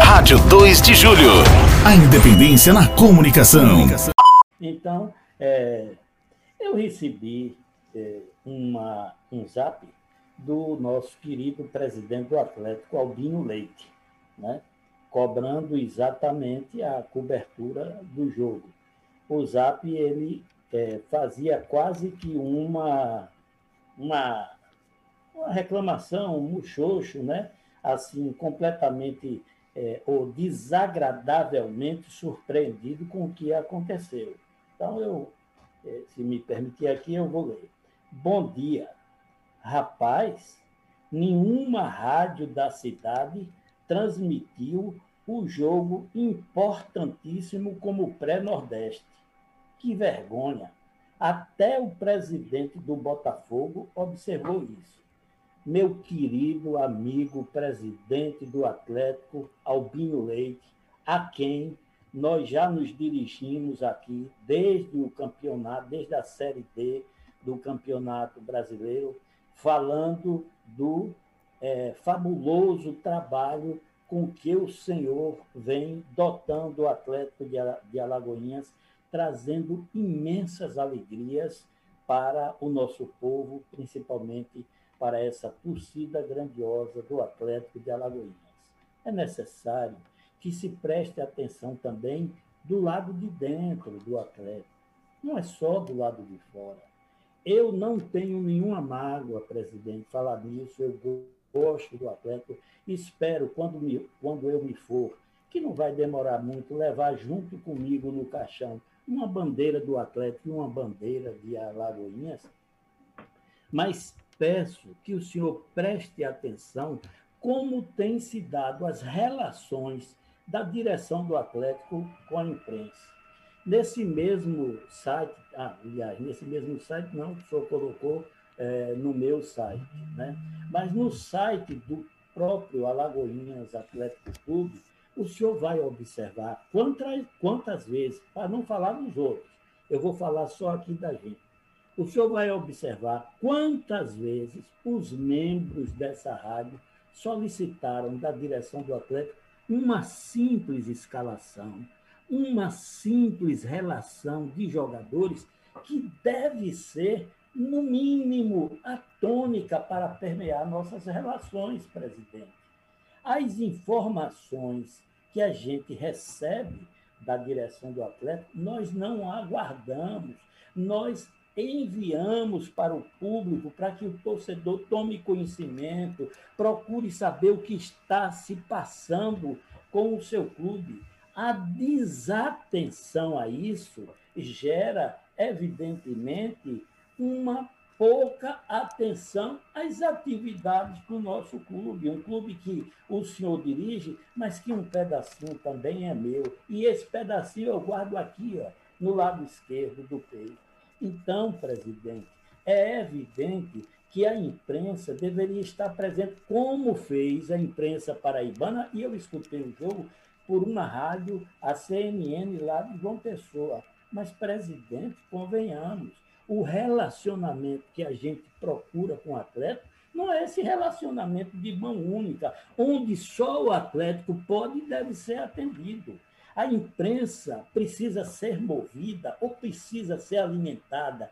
Rádio 2 de Julho. A independência na comunicação. Então, é, eu recebi é, uma, um zap do nosso querido presidente do Atlético, Albino Leite, né? cobrando exatamente a cobertura do jogo. O zap ele é, fazia quase que uma, uma, uma reclamação, um muxoxo, né? assim, completamente é, ou desagradavelmente surpreendido com o que aconteceu. Então, eu, é, se me permitir aqui, eu vou ler. Bom dia. Rapaz, nenhuma rádio da cidade transmitiu o jogo importantíssimo como o pré-nordeste. Que vergonha! Até o presidente do Botafogo observou isso meu querido amigo presidente do Atlético, Albinho Leite, a quem nós já nos dirigimos aqui desde o campeonato, desde a Série D do Campeonato Brasileiro, falando do é, fabuloso trabalho com que o senhor vem dotando o Atlético de Alagoinhas, trazendo imensas alegrias para o nosso povo, principalmente para essa torcida grandiosa do Atlético de Alagoinhas. É necessário que se preste atenção também do lado de dentro do Atlético, não é só do lado de fora. Eu não tenho nenhuma mágoa, presidente, falar nisso, eu gosto do Atlético, espero, quando, me, quando eu me for, que não vai demorar muito, levar junto comigo no caixão uma bandeira do Atlético e uma bandeira de Alagoinhas, mas peço que o senhor preste atenção como têm se dado as relações da direção do Atlético com a imprensa. Nesse mesmo site, ah, aliás, nesse mesmo site não, o senhor colocou é, no meu site, né? mas no site do próprio Alagoinhas Atlético Clube, o senhor vai observar quantas, quantas vezes, para não falar dos outros, eu vou falar só aqui da gente o senhor vai observar quantas vezes os membros dessa rádio solicitaram da direção do Atlético uma simples escalação, uma simples relação de jogadores que deve ser, no mínimo, a tônica para permear nossas relações, presidente. As informações que a gente recebe da direção do Atlético, nós não aguardamos, nós enviamos para o público para que o torcedor tome conhecimento, procure saber o que está se passando com o seu clube. A desatenção a isso gera, evidentemente, uma pouca atenção às atividades do nosso clube, um clube que o senhor dirige, mas que um pedacinho também é meu. E esse pedacinho eu guardo aqui, ó, no lado esquerdo do peito. Então, presidente, é evidente que a imprensa deveria estar presente, como fez a imprensa paraibana, e eu escutei o jogo por uma rádio, a CNN lá de João Pessoa. Mas, presidente, convenhamos, o relacionamento que a gente procura com o atleta não é esse relacionamento de mão única, onde só o Atlético pode e deve ser atendido. A imprensa precisa ser movida ou precisa ser alimentada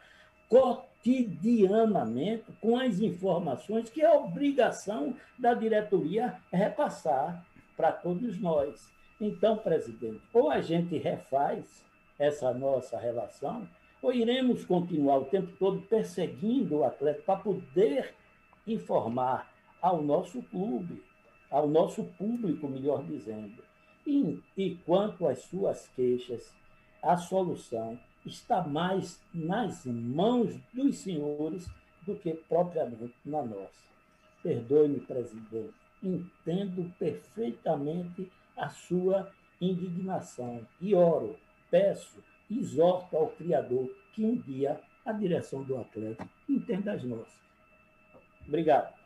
cotidianamente com as informações que é obrigação da diretoria repassar para todos nós. Então, presidente, ou a gente refaz essa nossa relação, ou iremos continuar o tempo todo perseguindo o atleta para poder informar ao nosso clube, ao nosso público, melhor dizendo, e, e quanto às suas queixas, a solução está mais nas mãos dos senhores do que propriamente na nossa. Perdoe-me, presidente, entendo perfeitamente a sua indignação e oro, peço, exorto ao Criador que um dia a direção do atleta entenda as nossas. Obrigado.